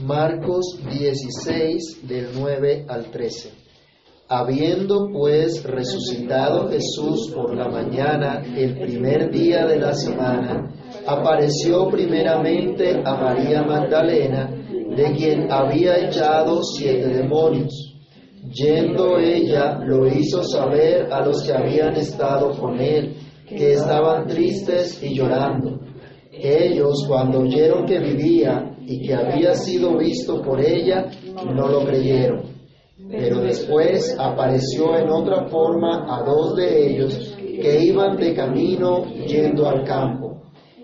Marcos 16 del 9 al 13. Habiendo pues resucitado Jesús por la mañana el primer día de la semana, apareció primeramente a María Magdalena, de quien había echado siete demonios. Yendo ella, lo hizo saber a los que habían estado con él, que estaban tristes y llorando. Ellos, cuando oyeron que vivía y que había sido visto por ella, no lo creyeron. Pero después apareció en otra forma a dos de ellos que iban de camino yendo al campo.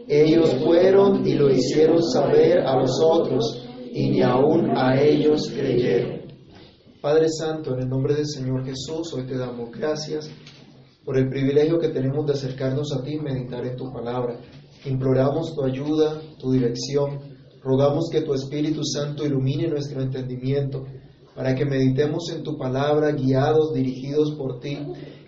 Ellos fueron y lo hicieron saber a los otros, y ni aun a ellos creyeron. Padre Santo, en el nombre del Señor Jesús, hoy te damos gracias por el privilegio que tenemos de acercarnos a ti y meditar en tu palabra. Imploramos tu ayuda, tu dirección. Rogamos que tu Espíritu Santo ilumine nuestro entendimiento para que meditemos en tu palabra guiados, dirigidos por ti,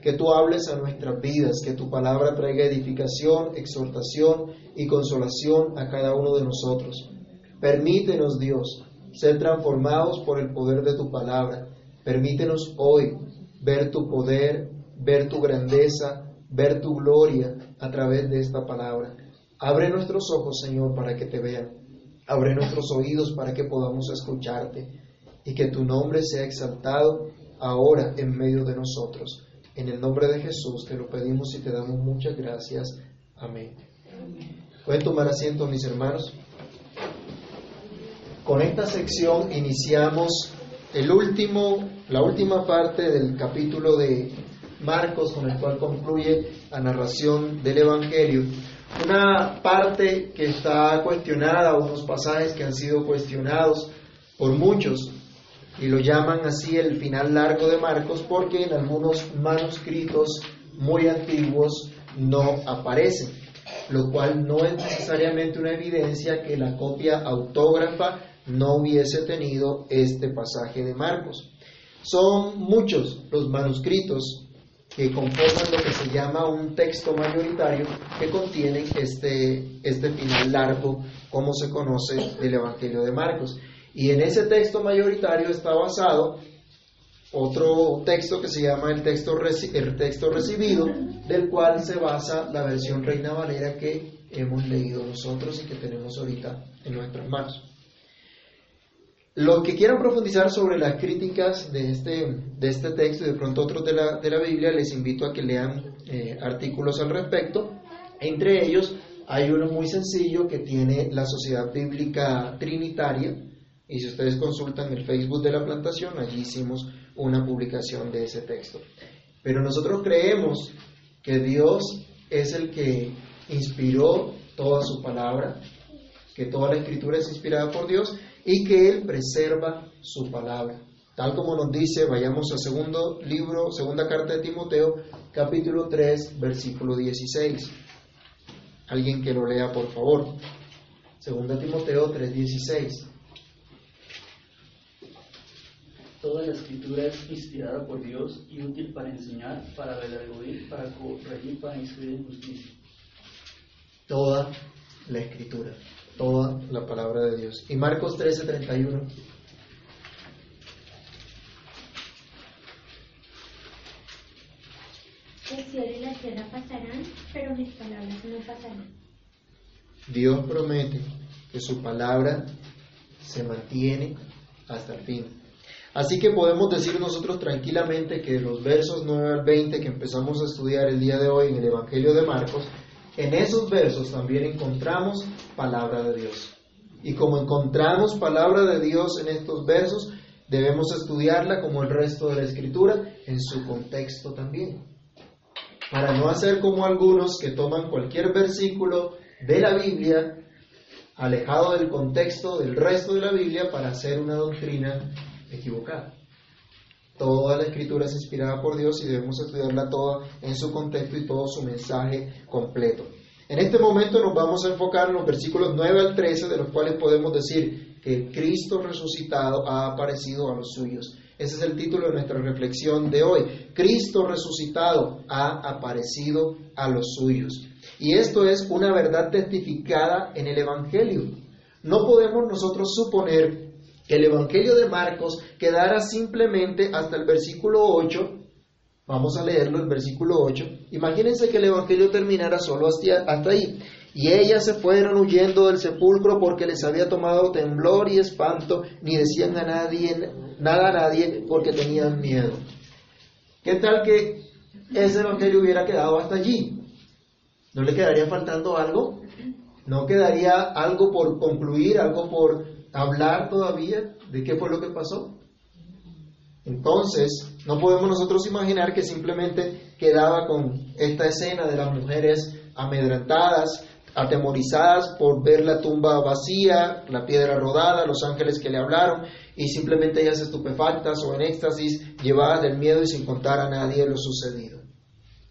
que tú hables a nuestras vidas, que tu palabra traiga edificación, exhortación y consolación a cada uno de nosotros. Permítenos, Dios, ser transformados por el poder de tu palabra. Permítenos hoy ver tu poder, ver tu grandeza, ver tu gloria a través de esta palabra. Abre nuestros ojos, Señor, para que te vean. Abre nuestros oídos para que podamos escucharte y que tu nombre sea exaltado ahora en medio de nosotros. En el nombre de Jesús te lo pedimos y te damos muchas gracias. Amén. Pueden tomar asiento, mis hermanos. Con esta sección iniciamos el último, la última parte del capítulo de Marcos con el cual concluye la narración del Evangelio. Una parte que está cuestionada, unos pasajes que han sido cuestionados por muchos, y lo llaman así el final largo de Marcos porque en algunos manuscritos muy antiguos no aparecen, lo cual no es necesariamente una evidencia que la copia autógrafa no hubiese tenido este pasaje de Marcos. Son muchos los manuscritos que conforman lo que se llama un texto mayoritario que contiene este, este final largo, como se conoce del Evangelio de Marcos. Y en ese texto mayoritario está basado otro texto que se llama el texto, el texto recibido, del cual se basa la versión Reina Valera que hemos leído nosotros y que tenemos ahorita en nuestras manos. Los que quieran profundizar sobre las críticas de este, de este texto y de pronto otros de la, de la Biblia, les invito a que lean eh, artículos al respecto. Entre ellos hay uno muy sencillo que tiene la Sociedad Bíblica Trinitaria, y si ustedes consultan el Facebook de la plantación, allí hicimos una publicación de ese texto. Pero nosotros creemos que Dios es el que inspiró toda su palabra, que toda la escritura es inspirada por Dios y que Él preserva su palabra. Tal como nos dice, vayamos al segundo libro, segunda carta de Timoteo, capítulo 3, versículo 16. Alguien que lo lea, por favor. Segunda Timoteo 3, 16. Toda la escritura es inspirada por Dios y útil para enseñar, para redarguir, para corregir, para instruir en justicia. Toda la escritura toda la palabra de Dios. Y Marcos 13, 31. El cielo y la tierra pasarán, pero mis palabras no pasarán. Dios promete que su palabra se mantiene hasta el fin. Así que podemos decir nosotros tranquilamente que los versos 9 al 20 que empezamos a estudiar el día de hoy en el Evangelio de Marcos en esos versos también encontramos palabra de Dios. Y como encontramos palabra de Dios en estos versos, debemos estudiarla como el resto de la escritura en su contexto también. Para no hacer como algunos que toman cualquier versículo de la Biblia, alejado del contexto del resto de la Biblia, para hacer una doctrina equivocada. Toda la escritura es inspirada por Dios y debemos estudiarla toda en su contexto y todo su mensaje completo. En este momento nos vamos a enfocar en los versículos 9 al 13, de los cuales podemos decir que Cristo resucitado ha aparecido a los suyos. Ese es el título de nuestra reflexión de hoy. Cristo resucitado ha aparecido a los suyos. Y esto es una verdad testificada en el Evangelio. No podemos nosotros suponer que el Evangelio de Marcos quedara simplemente hasta el versículo 8. Vamos a leerlo, el versículo 8. Imagínense que el Evangelio terminara solo hasta, hasta ahí. Y ellas se fueron huyendo del sepulcro porque les había tomado temblor y espanto, ni decían a nadie nada a nadie porque tenían miedo. ¿Qué tal que ese evangelio hubiera quedado hasta allí? ¿No le quedaría faltando algo? ¿No quedaría algo por concluir, algo por hablar todavía de qué fue lo que pasó? Entonces, no podemos nosotros imaginar que simplemente quedaba con esta escena de las mujeres amedrentadas, atemorizadas por ver la tumba vacía, la piedra rodada, los ángeles que le hablaron, y simplemente ellas estupefactas o en éxtasis, llevadas del miedo y sin contar a nadie lo sucedido.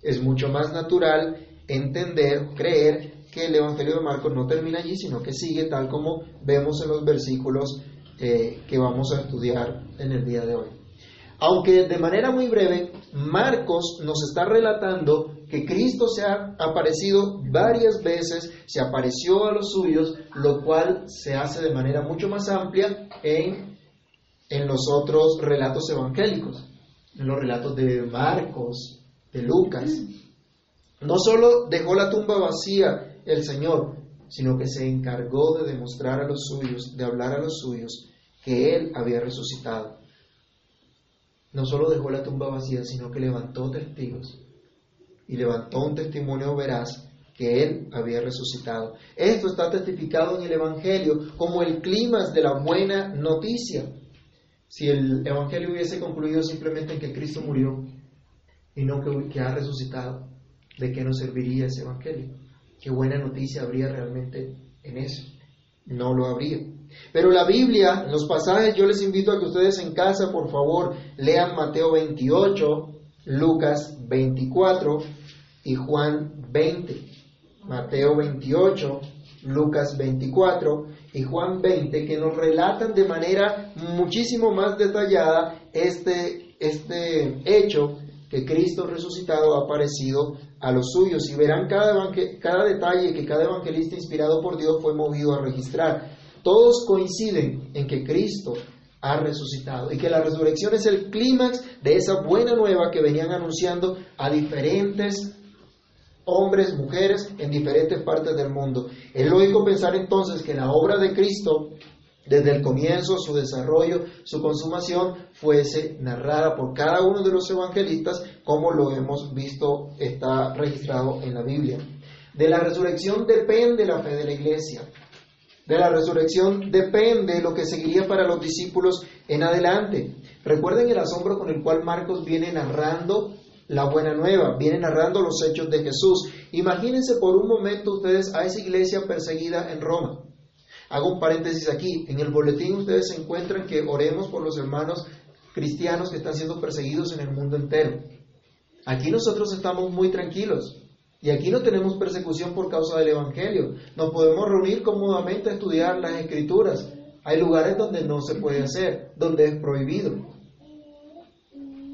Es mucho más natural entender, creer que el Evangelio de Marcos no termina allí, sino que sigue tal como vemos en los versículos eh, que vamos a estudiar en el día de hoy. Aunque de manera muy breve, Marcos nos está relatando que Cristo se ha aparecido varias veces, se apareció a los suyos, lo cual se hace de manera mucho más amplia en, en los otros relatos evangélicos, en los relatos de Marcos, de Lucas. No solo dejó la tumba vacía el Señor, sino que se encargó de demostrar a los suyos, de hablar a los suyos, que Él había resucitado no solo dejó la tumba vacía, sino que levantó testigos y levantó un testimonio veraz que Él había resucitado. Esto está testificado en el Evangelio como el clima de la buena noticia. Si el Evangelio hubiese concluido simplemente en que Cristo murió y no que, que ha resucitado, ¿de qué nos serviría ese Evangelio? ¿Qué buena noticia habría realmente en eso? No lo habría. Pero la Biblia, los pasajes, yo les invito a que ustedes en casa, por favor, lean Mateo 28, Lucas 24 y Juan 20. Mateo 28, Lucas 24 y Juan 20, que nos relatan de manera muchísimo más detallada este, este hecho que Cristo resucitado ha aparecido a los suyos y verán cada, cada detalle que cada evangelista inspirado por Dios fue movido a registrar. Todos coinciden en que Cristo ha resucitado y que la resurrección es el clímax de esa buena nueva que venían anunciando a diferentes hombres, mujeres en diferentes partes del mundo. Es lógico pensar entonces que la obra de Cristo, desde el comienzo, su desarrollo, su consumación, fuese narrada por cada uno de los evangelistas, como lo hemos visto, está registrado en la Biblia. De la resurrección depende la fe de la iglesia de la resurrección depende lo que seguiría para los discípulos en adelante. Recuerden el asombro con el cual Marcos viene narrando la buena nueva, viene narrando los hechos de Jesús. Imagínense por un momento ustedes a esa iglesia perseguida en Roma. Hago un paréntesis aquí. En el boletín ustedes encuentran que oremos por los hermanos cristianos que están siendo perseguidos en el mundo entero. Aquí nosotros estamos muy tranquilos. Y aquí no tenemos persecución por causa del Evangelio. Nos podemos reunir cómodamente a estudiar las escrituras. Hay lugares donde no se puede hacer, donde es prohibido.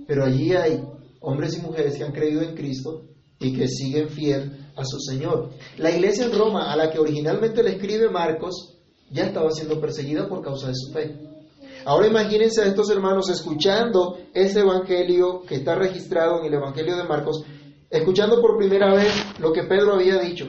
Pero allí hay hombres y mujeres que han creído en Cristo y que siguen fiel a su Señor. La iglesia en Roma, a la que originalmente le escribe Marcos, ya estaba siendo perseguida por causa de su fe. Ahora imagínense a estos hermanos escuchando ese evangelio que está registrado en el evangelio de Marcos, escuchando por primera vez lo que Pedro había dicho,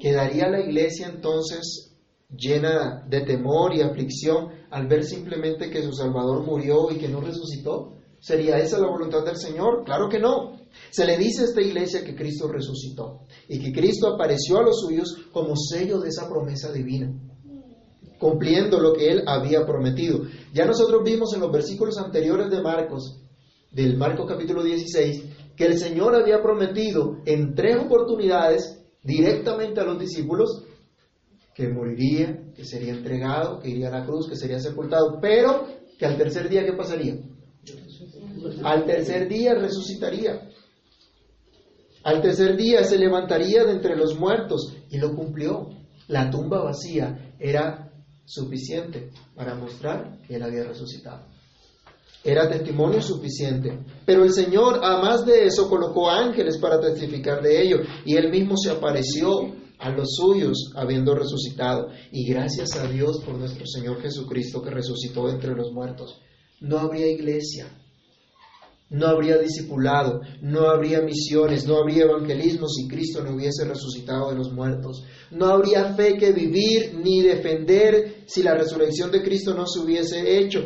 ¿quedaría la iglesia entonces llena de temor y aflicción al ver simplemente que su Salvador murió y que no resucitó? ¿Sería esa la voluntad del Señor? Claro que no. Se le dice a esta iglesia que Cristo resucitó y que Cristo apareció a los suyos como sello de esa promesa divina, cumpliendo lo que él había prometido. Ya nosotros vimos en los versículos anteriores de Marcos, del Marcos capítulo 16, que el Señor había prometido en tres oportunidades directamente a los discípulos que moriría, que sería entregado, que iría a la cruz, que sería sepultado, pero que al tercer día, ¿qué pasaría? Al tercer día resucitaría. Al tercer día se levantaría de entre los muertos y lo cumplió. La tumba vacía era suficiente para mostrar que él había resucitado. Era testimonio suficiente. Pero el Señor, a más de eso, colocó ángeles para testificar de ello. Y él mismo se apareció a los suyos habiendo resucitado. Y gracias a Dios por nuestro Señor Jesucristo que resucitó entre los muertos. No habría iglesia, no habría discipulado, no habría misiones, no habría evangelismo si Cristo no hubiese resucitado de los muertos. No habría fe que vivir ni defender si la resurrección de Cristo no se hubiese hecho.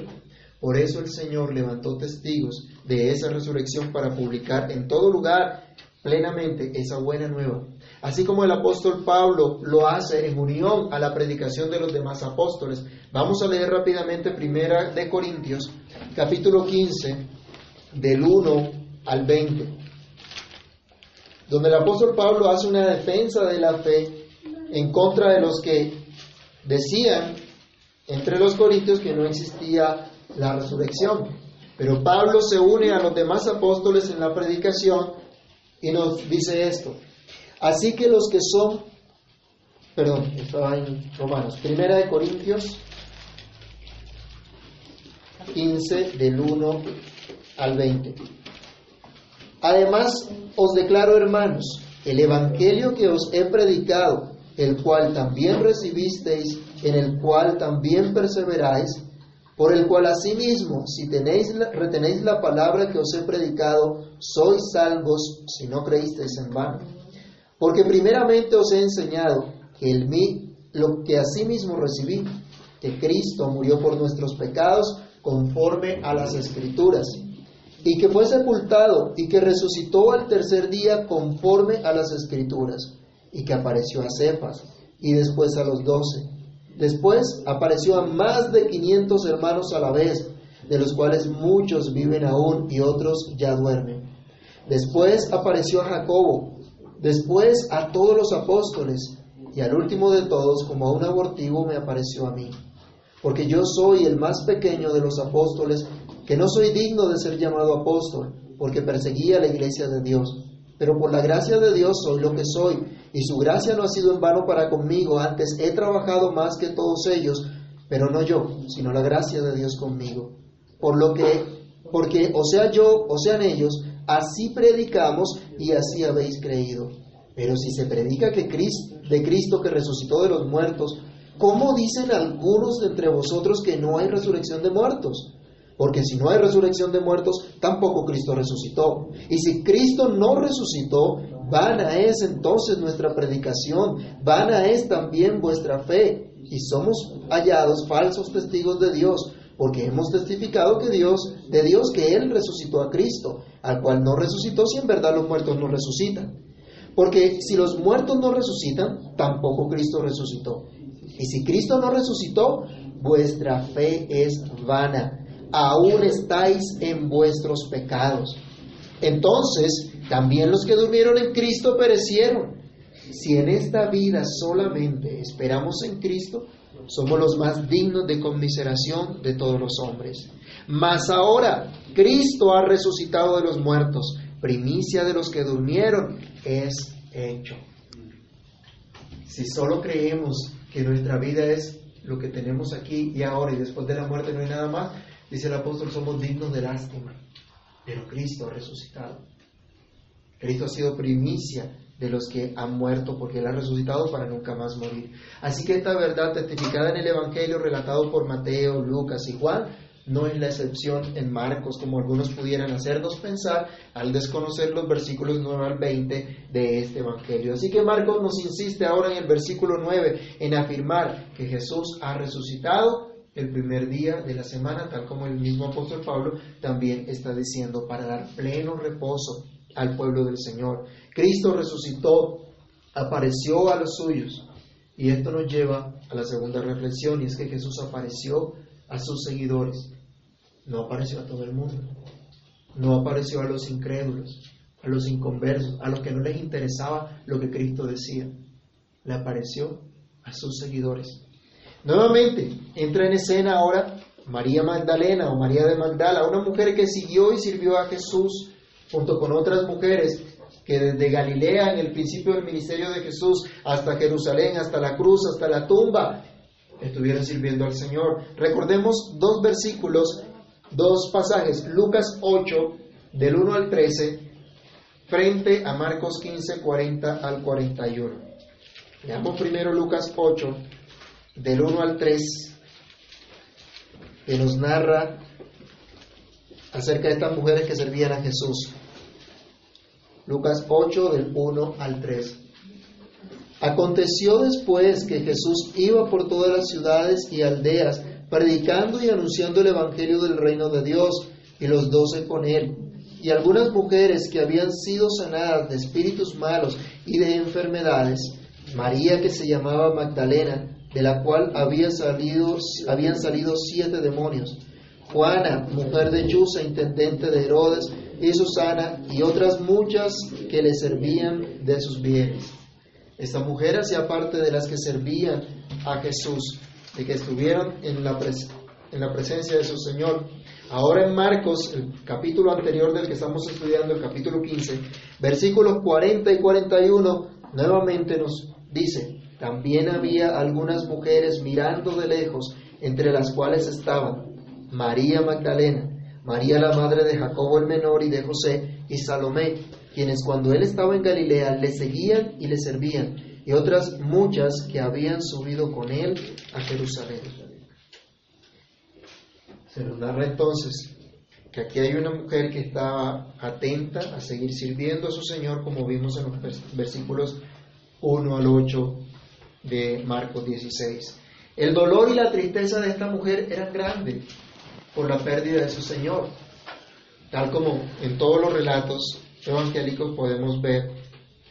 Por eso el Señor levantó testigos de esa resurrección para publicar en todo lugar plenamente esa buena nueva. Así como el apóstol Pablo lo hace en unión a la predicación de los demás apóstoles. Vamos a leer rápidamente Primera de Corintios, capítulo 15 del 1 al 20, donde el apóstol Pablo hace una defensa de la fe en contra de los que decían entre los corintios que no existía la resurrección. Pero Pablo se une a los demás apóstoles en la predicación y nos dice esto. Así que los que son, perdón, estaba en Romanos, Primera de Corintios 15 del 1 al 20. Además, os declaro, hermanos, el Evangelio que os he predicado, el cual también recibisteis, en el cual también perseveráis, por el cual asimismo, si tenéis retenéis la palabra que os he predicado, sois salvos si no creísteis en vano. Porque primeramente os he enseñado que el mí, lo que asimismo recibí, que Cristo murió por nuestros pecados conforme a las Escrituras y que fue sepultado y que resucitó al tercer día conforme a las escrituras, y que apareció a Cefas y después a los doce. Después apareció a más de quinientos hermanos a la vez, de los cuales muchos viven aún y otros ya duermen. Después apareció a Jacobo, después a todos los apóstoles, y al último de todos, como a un abortivo, me apareció a mí. Porque yo soy el más pequeño de los apóstoles que no soy digno de ser llamado apóstol, porque perseguía la iglesia de Dios. Pero por la gracia de Dios soy lo que soy, y su gracia no ha sido en vano para conmigo, antes he trabajado más que todos ellos, pero no yo, sino la gracia de Dios conmigo. Por lo que, porque o sea yo, o sean ellos, así predicamos y así habéis creído. Pero si se predica que Cristo, de Cristo que resucitó de los muertos, ¿cómo dicen algunos de entre vosotros que no hay resurrección de muertos? Porque si no hay resurrección de muertos, tampoco Cristo resucitó. Y si Cristo no resucitó, vana es entonces nuestra predicación, vana es también vuestra fe. Y somos hallados falsos testigos de Dios, porque hemos testificado que Dios, de Dios que Él resucitó a Cristo, al cual no resucitó si en verdad los muertos no resucitan. Porque si los muertos no resucitan, tampoco Cristo resucitó. Y si Cristo no resucitó, vuestra fe es vana aún estáis en vuestros pecados. Entonces, también los que durmieron en Cristo perecieron. Si en esta vida solamente esperamos en Cristo, somos los más dignos de conmiseración de todos los hombres. Mas ahora, Cristo ha resucitado de los muertos, primicia de los que durmieron, es hecho. Si solo creemos que nuestra vida es lo que tenemos aquí y ahora y después de la muerte no hay nada más, Dice el apóstol, somos dignos de lástima, pero Cristo ha resucitado. Cristo ha sido primicia de los que han muerto porque Él ha resucitado para nunca más morir. Así que esta verdad testificada en el Evangelio relatado por Mateo, Lucas y Juan no es la excepción en Marcos, como algunos pudieran hacernos pensar al desconocer los versículos 9 al 20 de este Evangelio. Así que Marcos nos insiste ahora en el versículo 9 en afirmar que Jesús ha resucitado el primer día de la semana, tal como el mismo apóstol Pablo también está diciendo, para dar pleno reposo al pueblo del Señor. Cristo resucitó, apareció a los suyos. Y esto nos lleva a la segunda reflexión, y es que Jesús apareció a sus seguidores. No apareció a todo el mundo. No apareció a los incrédulos, a los inconversos, a los que no les interesaba lo que Cristo decía. Le apareció a sus seguidores. Nuevamente, entra en escena ahora María Magdalena o María de Magdala, una mujer que siguió y sirvió a Jesús junto con otras mujeres que desde Galilea en el principio del ministerio de Jesús hasta Jerusalén, hasta la cruz, hasta la tumba, estuvieron sirviendo al Señor. Recordemos dos versículos, dos pasajes, Lucas 8 del 1 al 13 frente a Marcos 15, 40 al 41. Leamos primero Lucas 8, del 1 al 3, que nos narra acerca de estas mujeres que servían a Jesús. Lucas 8, del 1 al 3. Aconteció después que Jesús iba por todas las ciudades y aldeas, predicando y anunciando el Evangelio del reino de Dios, y los doce con él. Y algunas mujeres que habían sido sanadas de espíritus malos y de enfermedades, María que se llamaba Magdalena, de la cual había salido, habían salido siete demonios, Juana, mujer de Chusa, intendente de Herodes, y Susana, y otras muchas que le servían de sus bienes. Esta mujer hacía parte de las que servían a Jesús, de que estuvieron en la, en la presencia de su Señor. Ahora en Marcos, el capítulo anterior del que estamos estudiando, el capítulo 15, versículos 40 y 41, nuevamente nos dice, también había algunas mujeres mirando de lejos, entre las cuales estaban María Magdalena, María la madre de Jacobo el menor y de José, y Salomé, quienes cuando él estaba en Galilea le seguían y le servían, y otras muchas que habían subido con él a Jerusalén. Se nos narra entonces que aquí hay una mujer que estaba atenta a seguir sirviendo a su Señor, como vimos en los versículos 1 al 8 de Marcos 16. El dolor y la tristeza de esta mujer eran grandes por la pérdida de su Señor, tal como en todos los relatos evangélicos podemos ver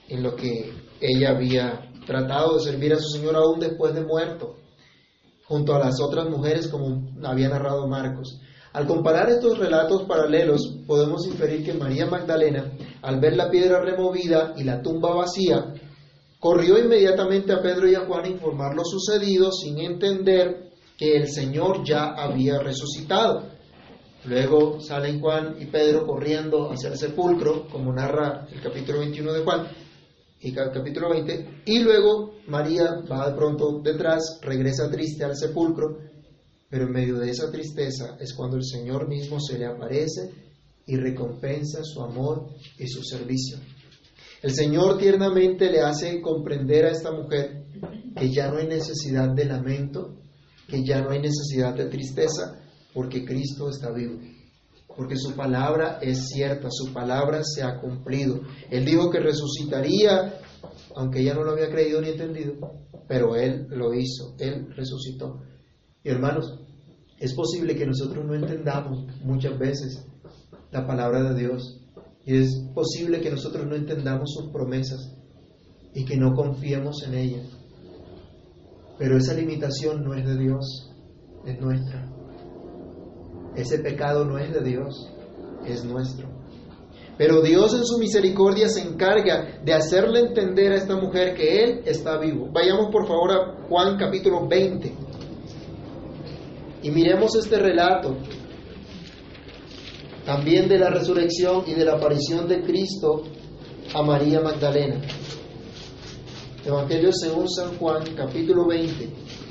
en lo que ella había tratado de servir a su Señor aún después de muerto, junto a las otras mujeres como había narrado Marcos. Al comparar estos relatos paralelos, podemos inferir que María Magdalena, al ver la piedra removida y la tumba vacía, corrió inmediatamente a Pedro y a Juan a informar lo sucedido sin entender que el Señor ya había resucitado. Luego salen Juan y Pedro corriendo hacia el sepulcro, como narra el capítulo 21 de Juan y el capítulo 20, y luego María va de pronto detrás, regresa triste al sepulcro, pero en medio de esa tristeza es cuando el Señor mismo se le aparece y recompensa su amor y su servicio. El Señor tiernamente le hace comprender a esta mujer que ya no hay necesidad de lamento, que ya no hay necesidad de tristeza, porque Cristo está vivo. Porque su palabra es cierta, su palabra se ha cumplido. Él dijo que resucitaría, aunque ella no lo había creído ni entendido, pero Él lo hizo, Él resucitó. Y hermanos, es posible que nosotros no entendamos muchas veces la palabra de Dios. Es posible que nosotros no entendamos sus promesas y que no confiemos en ellas. Pero esa limitación no es de Dios, es nuestra. Ese pecado no es de Dios, es nuestro. Pero Dios en su misericordia se encarga de hacerle entender a esta mujer que Él está vivo. Vayamos por favor a Juan capítulo 20 y miremos este relato también de la resurrección y de la aparición de Cristo a María Magdalena. Evangelio según San Juan, capítulo 20,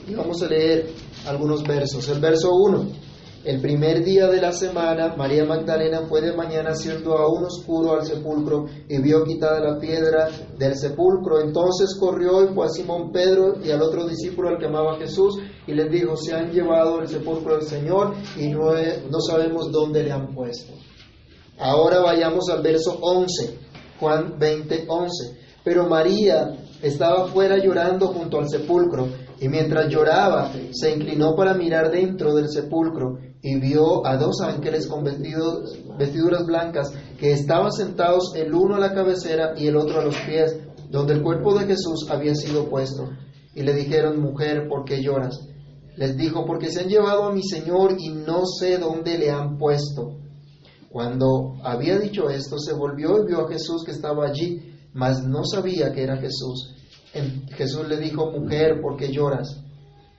y vamos a leer algunos versos. El verso 1. El primer día de la semana, María Magdalena fue de mañana siendo aún oscuro al sepulcro y vio quitada la piedra del sepulcro. Entonces corrió y fue a Simón Pedro y al otro discípulo al que amaba Jesús y les dijo, se han llevado el sepulcro del Señor y no, no sabemos dónde le han puesto. Ahora vayamos al verso 11, Juan 20, 11. Pero María estaba fuera llorando junto al sepulcro, y mientras lloraba se inclinó para mirar dentro del sepulcro, y vio a dos ángeles con vestidos, vestiduras blancas que estaban sentados el uno a la cabecera y el otro a los pies, donde el cuerpo de Jesús había sido puesto. Y le dijeron, mujer, ¿por qué lloras? Les dijo, porque se han llevado a mi Señor y no sé dónde le han puesto. Cuando había dicho esto, se volvió y vio a Jesús que estaba allí mas no sabía que era Jesús. Jesús le dijo, mujer, ¿por qué lloras?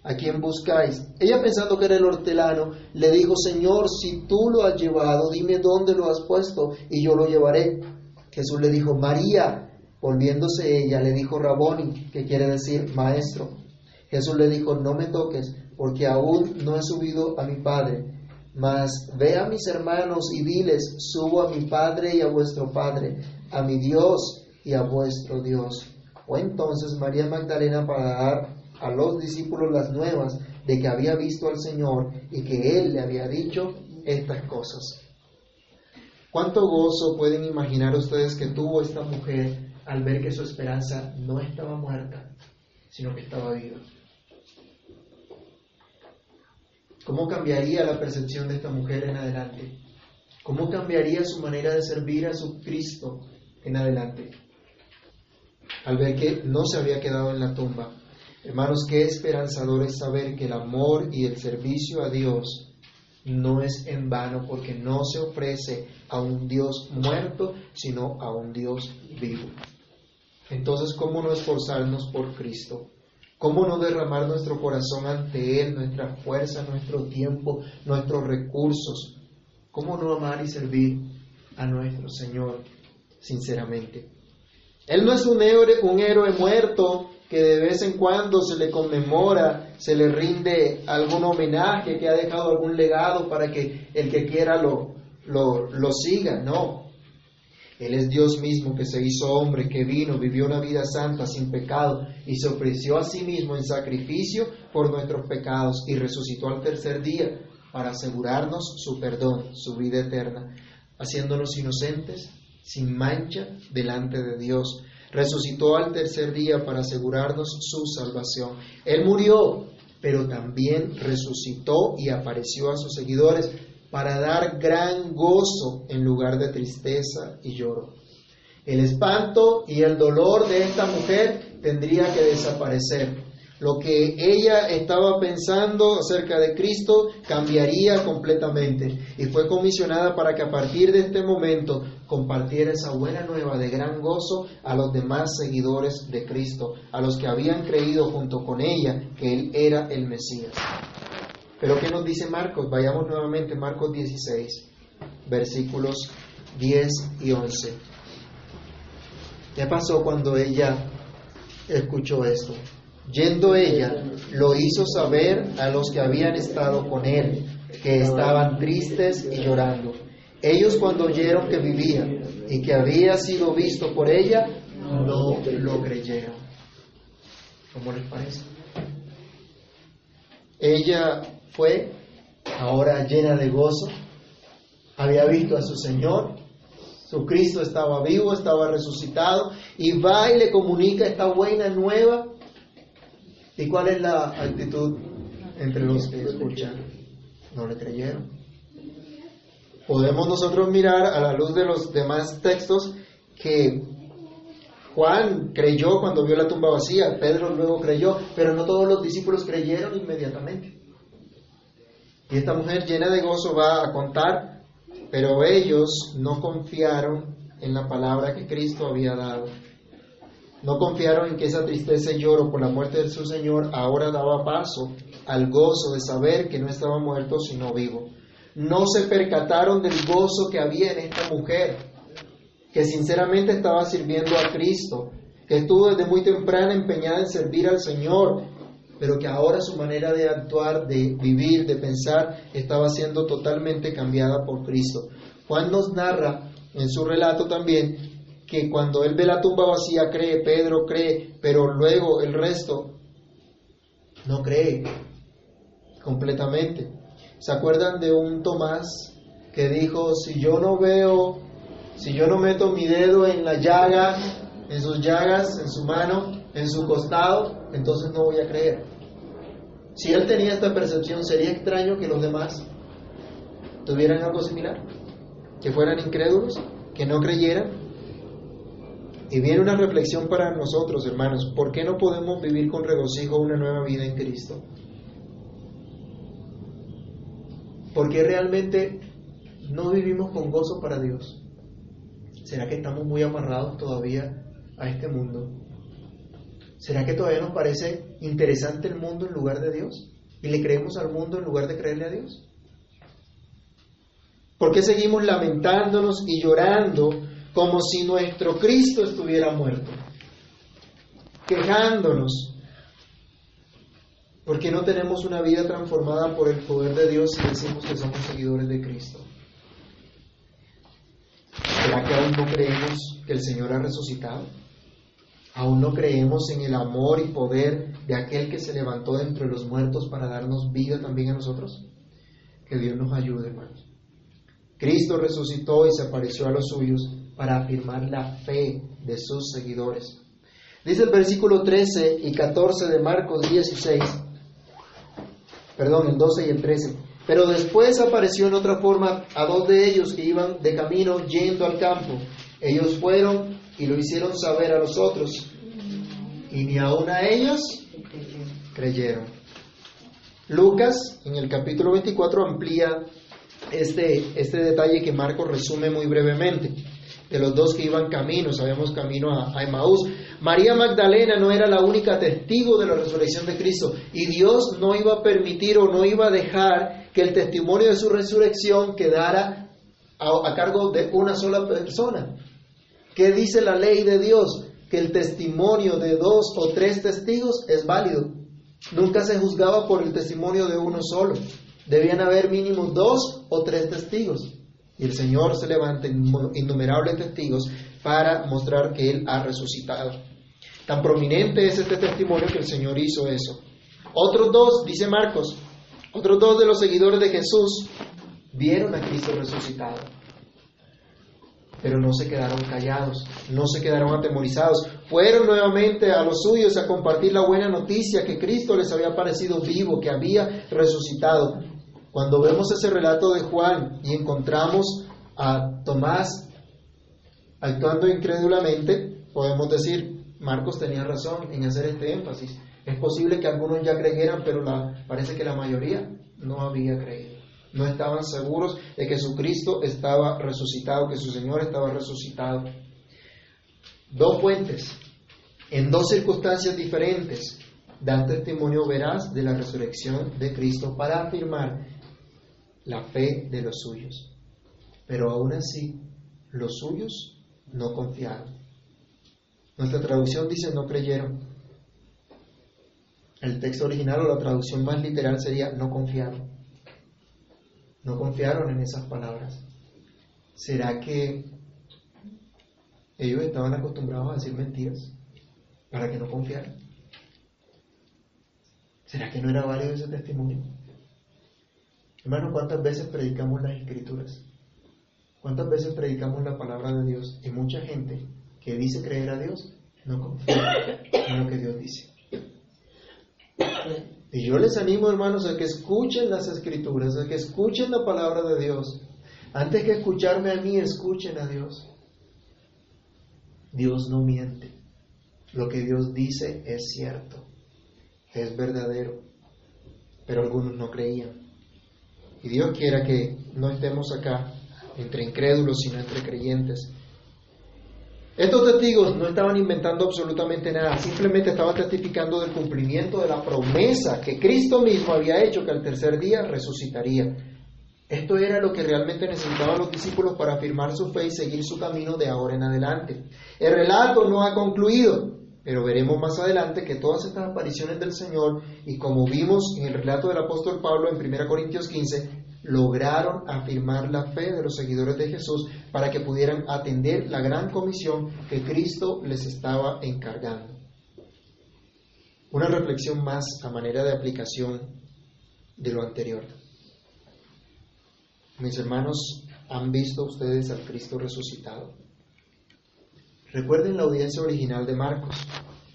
¿A quién buscáis? Ella pensando que era el hortelano, le dijo, Señor, si tú lo has llevado, dime dónde lo has puesto y yo lo llevaré. Jesús le dijo, María. Volviéndose ella, le dijo, Raboni, que quiere decir maestro. Jesús le dijo, no me toques, porque aún no he subido a mi Padre. Mas ve a mis hermanos y diles, subo a mi Padre y a vuestro Padre, a mi Dios y a vuestro Dios. Fue entonces María Magdalena para dar a los discípulos las nuevas de que había visto al Señor y que Él le había dicho estas cosas. ¿Cuánto gozo pueden imaginar ustedes que tuvo esta mujer al ver que su esperanza no estaba muerta, sino que estaba viva? ¿Cómo cambiaría la percepción de esta mujer en adelante? ¿Cómo cambiaría su manera de servir a su Cristo en adelante? Al ver que no se había quedado en la tumba. Hermanos, qué esperanzador es saber que el amor y el servicio a Dios no es en vano porque no se ofrece a un Dios muerto, sino a un Dios vivo. Entonces, ¿cómo no esforzarnos por Cristo? ¿Cómo no derramar nuestro corazón ante Él, nuestra fuerza, nuestro tiempo, nuestros recursos? ¿Cómo no amar y servir a nuestro Señor sinceramente? Él no es un héroe, un héroe muerto que de vez en cuando se le conmemora, se le rinde algún homenaje, que ha dejado algún legado para que el que quiera lo, lo, lo siga. No, él es Dios mismo que se hizo hombre, que vino, vivió una vida santa, sin pecado, y se ofreció a sí mismo en sacrificio por nuestros pecados y resucitó al tercer día para asegurarnos su perdón, su vida eterna, haciéndonos inocentes, sin mancha, delante de Dios. Resucitó al tercer día para asegurarnos su salvación. Él murió, pero también resucitó y apareció a sus seguidores para dar gran gozo en lugar de tristeza y lloro. El espanto y el dolor de esta mujer tendría que desaparecer. Lo que ella estaba pensando acerca de Cristo cambiaría completamente y fue comisionada para que a partir de este momento compartiera esa buena nueva de gran gozo a los demás seguidores de Cristo, a los que habían creído junto con ella que Él era el Mesías. Pero ¿qué nos dice Marcos? Vayamos nuevamente, Marcos 16, versículos 10 y 11. ¿Qué pasó cuando ella escuchó esto? Yendo ella, lo hizo saber a los que habían estado con él, que estaban tristes y llorando. Ellos cuando oyeron que vivía y que había sido visto por ella, no lo creyeron. ¿Cómo les parece? Ella fue ahora llena de gozo, había visto a su Señor, su Cristo estaba vivo, estaba resucitado, y va y le comunica esta buena nueva. ¿Y cuál es la actitud entre los que escuchan? No le creyeron. Podemos nosotros mirar a la luz de los demás textos que Juan creyó cuando vio la tumba vacía, Pedro luego creyó, pero no todos los discípulos creyeron inmediatamente. Y esta mujer llena de gozo va a contar, pero ellos no confiaron en la palabra que Cristo había dado. No confiaron en que esa tristeza y lloro por la muerte de su Señor ahora daba paso al gozo de saber que no estaba muerto sino vivo. No se percataron del gozo que había en esta mujer, que sinceramente estaba sirviendo a Cristo, que estuvo desde muy temprana empeñada en servir al Señor, pero que ahora su manera de actuar, de vivir, de pensar, estaba siendo totalmente cambiada por Cristo. Juan nos narra en su relato también que cuando él ve la tumba vacía cree, Pedro cree, pero luego el resto no cree completamente. ¿Se acuerdan de un Tomás que dijo, si yo no veo, si yo no meto mi dedo en la llaga, en sus llagas, en su mano, en su costado, entonces no voy a creer. Si él tenía esta percepción, ¿sería extraño que los demás tuvieran algo similar? Que fueran incrédulos, que no creyeran. Y viene una reflexión para nosotros, hermanos. ¿Por qué no podemos vivir con regocijo una nueva vida en Cristo? Porque realmente no vivimos con gozo para Dios. ¿Será que estamos muy amarrados todavía a este mundo? ¿Será que todavía nos parece interesante el mundo en lugar de Dios? ¿Y le creemos al mundo en lugar de creerle a Dios? ¿Por qué seguimos lamentándonos y llorando como si nuestro Cristo estuviera muerto? Quejándonos. Porque no tenemos una vida transformada por el poder de Dios y decimos que somos seguidores de Cristo. ¿Será que aún no creemos que el Señor ha resucitado? ¿Aún no creemos en el amor y poder de aquel que se levantó de entre los muertos para darnos vida también a nosotros? Que Dios nos ayude, hermanos. Cristo resucitó y se apareció a los suyos para afirmar la fe de sus seguidores. Dice el versículo 13 y 14 de Marcos 16, perdón, el 12 y el 13. Pero después apareció en otra forma a dos de ellos que iban de camino yendo al campo. Ellos fueron y lo hicieron saber a los otros, y ni aun a ellos creyeron. Lucas, en el capítulo 24, amplía este, este detalle que Marcos resume muy brevemente. De los dos que iban camino, sabemos camino a, a. María Magdalena no era la única testigo de la resurrección de Cristo y Dios no iba a permitir o no iba a dejar que el testimonio de su resurrección quedara a, a cargo de una sola persona. ¿Qué dice la ley de Dios? Que el testimonio de dos o tres testigos es válido. Nunca se juzgaba por el testimonio de uno solo. Debían haber mínimo dos o tres testigos. Y el Señor se levanta innumerables testigos para mostrar que Él ha resucitado. Tan prominente es este testimonio que el Señor hizo eso. Otros dos, dice Marcos, otros dos de los seguidores de Jesús vieron a Cristo resucitado pero no se quedaron callados, no se quedaron atemorizados. Fueron nuevamente a los suyos a compartir la buena noticia que Cristo les había parecido vivo, que había resucitado. Cuando vemos ese relato de Juan y encontramos a Tomás actuando incrédulamente, podemos decir, Marcos tenía razón en hacer este énfasis. Es posible que algunos ya creyeran, pero parece que la mayoría no había creído no estaban seguros de que su Cristo estaba resucitado, que su Señor estaba resucitado. Dos fuentes, en dos circunstancias diferentes, dan testimonio veraz de la resurrección de Cristo para afirmar la fe de los suyos. Pero aún así, los suyos no confiaron. Nuestra traducción dice no creyeron. El texto original o la traducción más literal sería no confiaron. No confiaron en esas palabras. ¿Será que ellos estaban acostumbrados a decir mentiras para que no confiaran? ¿Será que no era válido ese testimonio? Hermano, ¿cuántas veces predicamos las escrituras? ¿Cuántas veces predicamos la palabra de Dios? Y mucha gente que dice creer a Dios no confía en lo que Dios dice. Y yo les animo, hermanos, a que escuchen las escrituras, a que escuchen la palabra de Dios. Antes que escucharme a mí, escuchen a Dios. Dios no miente. Lo que Dios dice es cierto, es verdadero. Pero algunos no creían. Y Dios quiera que no estemos acá entre incrédulos, sino entre creyentes. Estos testigos no estaban inventando absolutamente nada, simplemente estaban testificando del cumplimiento de la promesa que Cristo mismo había hecho que al tercer día resucitaría. Esto era lo que realmente necesitaban los discípulos para afirmar su fe y seguir su camino de ahora en adelante. El relato no ha concluido, pero veremos más adelante que todas estas apariciones del Señor, y como vimos en el relato del apóstol Pablo en 1 Corintios 15, lograron afirmar la fe de los seguidores de Jesús para que pudieran atender la gran comisión que Cristo les estaba encargando. Una reflexión más a manera de aplicación de lo anterior. Mis hermanos, ¿han visto ustedes al Cristo resucitado? Recuerden la audiencia original de Marcos,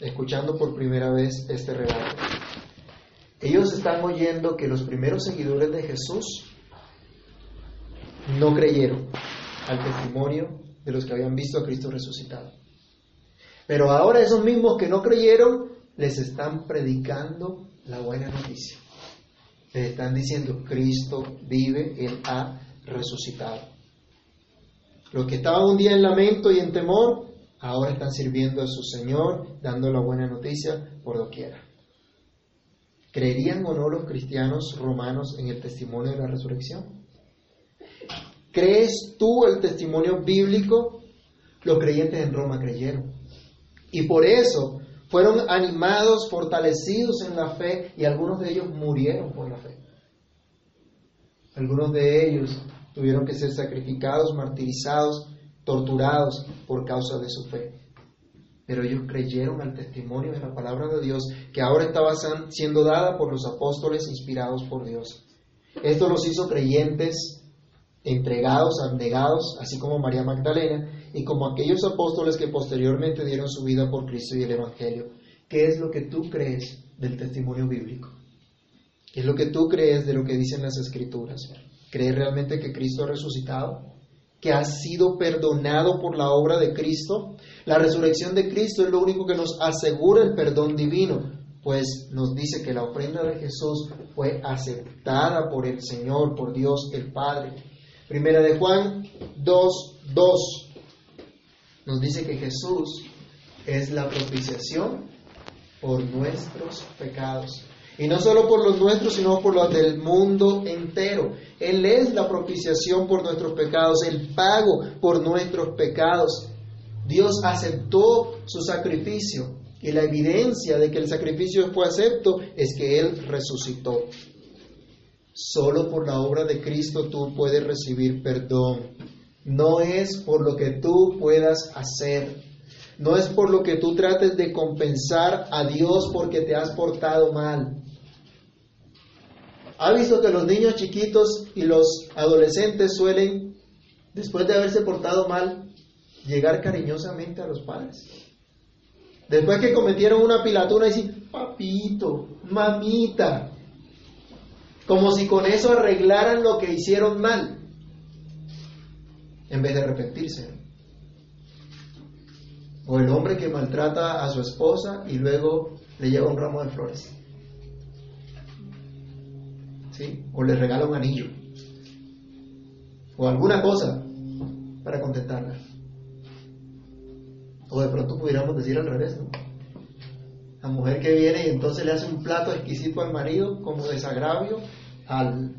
escuchando por primera vez este relato. Ellos están oyendo que los primeros seguidores de Jesús no creyeron al testimonio de los que habían visto a Cristo resucitado. Pero ahora esos mismos que no creyeron les están predicando la buena noticia. Les están diciendo, Cristo vive, Él ha resucitado. Los que estaban un día en lamento y en temor, ahora están sirviendo a su Señor, dando la buena noticia por doquiera. ¿Creerían o no los cristianos romanos en el testimonio de la resurrección? ¿Crees tú el testimonio bíblico? Los creyentes en Roma creyeron. Y por eso fueron animados, fortalecidos en la fe y algunos de ellos murieron por la fe. Algunos de ellos tuvieron que ser sacrificados, martirizados, torturados por causa de su fe. pero ellos creyeron al testimonio de la palabra de Dios que ahora estaba siendo dada por los apóstoles inspirados por Dios. Esto los hizo creyentes, entregados, abnegados, así como María Magdalena y como aquellos apóstoles que posteriormente dieron su vida por Cristo y el Evangelio. ¿Qué es lo que tú crees del testimonio bíblico? ¿Qué es lo que tú crees de lo que dicen las Escrituras? ¿Crees realmente que Cristo ha resucitado? ¿Que ha sido perdonado por la obra de Cristo? La resurrección de Cristo es lo único que nos asegura el perdón divino, pues nos dice que la ofrenda de Jesús fue aceptada por el Señor, por Dios el Padre. Primera de Juan 2, 2 nos dice que Jesús es la propiciación por nuestros pecados. Y no solo por los nuestros, sino por los del mundo entero. Él es la propiciación por nuestros pecados, el pago por nuestros pecados. Dios aceptó su sacrificio y la evidencia de que el sacrificio fue acepto es que Él resucitó. Solo por la obra de Cristo tú puedes recibir perdón. No es por lo que tú puedas hacer. No es por lo que tú trates de compensar a Dios porque te has portado mal. ¿Ha visto que los niños chiquitos y los adolescentes suelen, después de haberse portado mal, llegar cariñosamente a los padres. Después que cometieron una pilatuna, decir, papito, mamita, como si con eso arreglaran lo que hicieron mal, en vez de arrepentirse. O el hombre que maltrata a su esposa y luego le lleva un ramo de flores. O le regala un anillo. O alguna cosa para contentarla. O de pronto pudiéramos decir al revés. La mujer que viene y entonces le hace un plato exquisito al marido como desagravio al,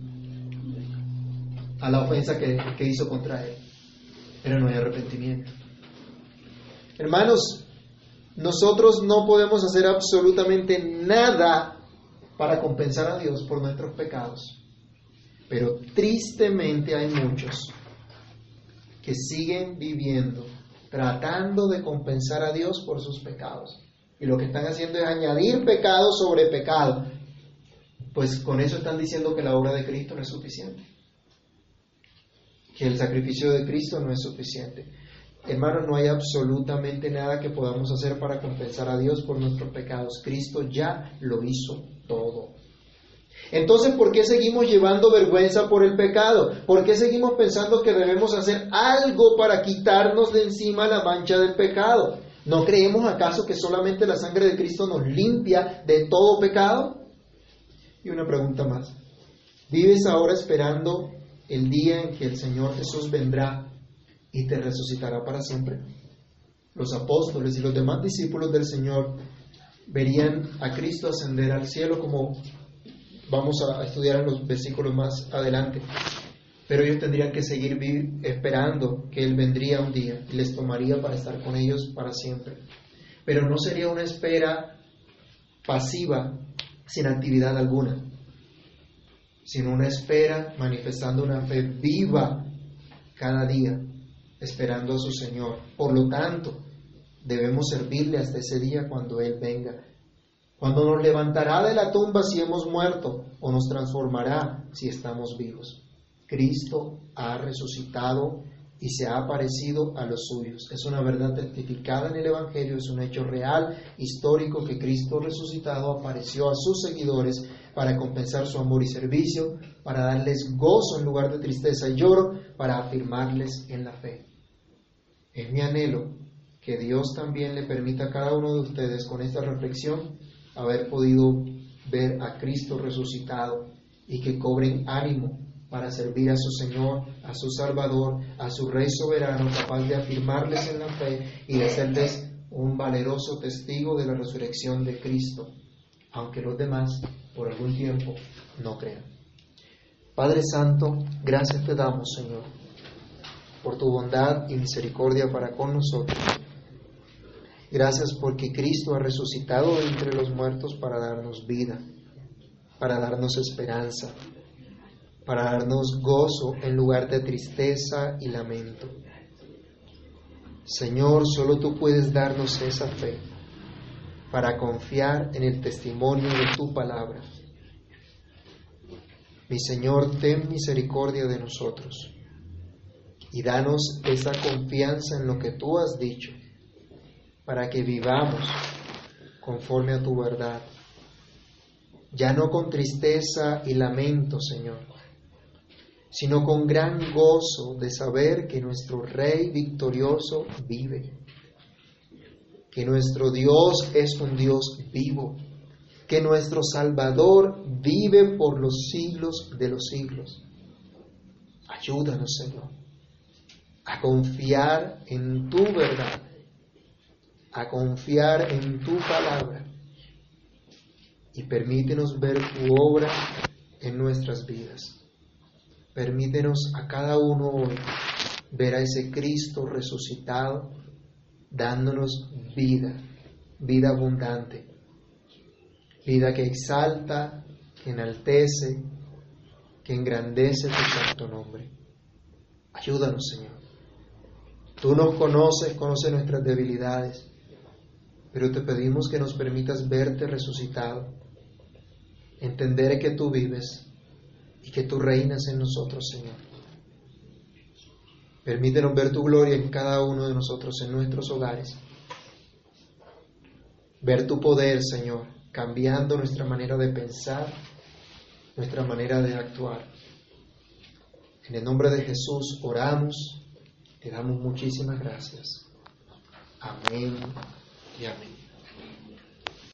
a la ofensa que, que hizo contra él. Pero no hay arrepentimiento. Hermanos, nosotros no podemos hacer absolutamente nada para compensar a Dios por nuestros pecados. Pero tristemente hay muchos que siguen viviendo tratando de compensar a Dios por sus pecados. Y lo que están haciendo es añadir pecado sobre pecado. Pues con eso están diciendo que la obra de Cristo no es suficiente. Que el sacrificio de Cristo no es suficiente. Hermanos, no hay absolutamente nada que podamos hacer para compensar a Dios por nuestros pecados. Cristo ya lo hizo todo. Entonces, ¿por qué seguimos llevando vergüenza por el pecado? ¿Por qué seguimos pensando que debemos hacer algo para quitarnos de encima la mancha del pecado? ¿No creemos acaso que solamente la sangre de Cristo nos limpia de todo pecado? Y una pregunta más. ¿Vives ahora esperando el día en que el Señor Jesús vendrá y te resucitará para siempre? Los apóstoles y los demás discípulos del Señor verían a Cristo ascender al cielo como vamos a estudiar en los versículos más adelante. Pero ellos tendrían que seguir esperando que Él vendría un día y les tomaría para estar con ellos para siempre. Pero no sería una espera pasiva sin actividad alguna, sino una espera manifestando una fe viva cada día, esperando a su Señor. Por lo tanto, debemos servirle hasta ese día cuando Él venga cuando nos levantará de la tumba si hemos muerto o nos transformará si estamos vivos. Cristo ha resucitado y se ha aparecido a los suyos. Es una verdad testificada en el Evangelio, es un hecho real, histórico, que Cristo resucitado apareció a sus seguidores para compensar su amor y servicio, para darles gozo en lugar de tristeza y lloro, para afirmarles en la fe. Es mi anhelo que Dios también le permita a cada uno de ustedes con esta reflexión haber podido ver a Cristo resucitado y que cobren ánimo para servir a su Señor, a su Salvador, a su Rey soberano, capaz de afirmarles en la fe y de hacerles un valeroso testigo de la resurrección de Cristo, aunque los demás por algún tiempo no crean. Padre Santo, gracias te damos, Señor, por tu bondad y misericordia para con nosotros. Gracias porque Cristo ha resucitado entre los muertos para darnos vida, para darnos esperanza, para darnos gozo en lugar de tristeza y lamento. Señor, solo tú puedes darnos esa fe para confiar en el testimonio de tu palabra. Mi Señor, ten misericordia de nosotros y danos esa confianza en lo que tú has dicho, para que vivamos conforme a tu verdad, ya no con tristeza y lamento, Señor, sino con gran gozo de saber que nuestro Rey victorioso vive, que nuestro Dios es un Dios vivo que nuestro Salvador vive por los siglos de los siglos. Ayúdanos, Señor, a confiar en tu verdad, a confiar en tu palabra y permítenos ver tu obra en nuestras vidas. Permítenos a cada uno hoy ver a ese Cristo resucitado dándonos vida, vida abundante vida que exalta, que enaltece, que engrandece tu santo nombre. Ayúdanos, Señor. Tú nos conoces, conoces nuestras debilidades, pero te pedimos que nos permitas verte resucitado, entender que tú vives y que tú reinas en nosotros, Señor. Permítenos ver tu gloria en cada uno de nosotros, en nuestros hogares. Ver tu poder, Señor, cambiando nuestra manera de pensar, nuestra manera de actuar. En el nombre de Jesús oramos, te damos muchísimas gracias. Amén y amén.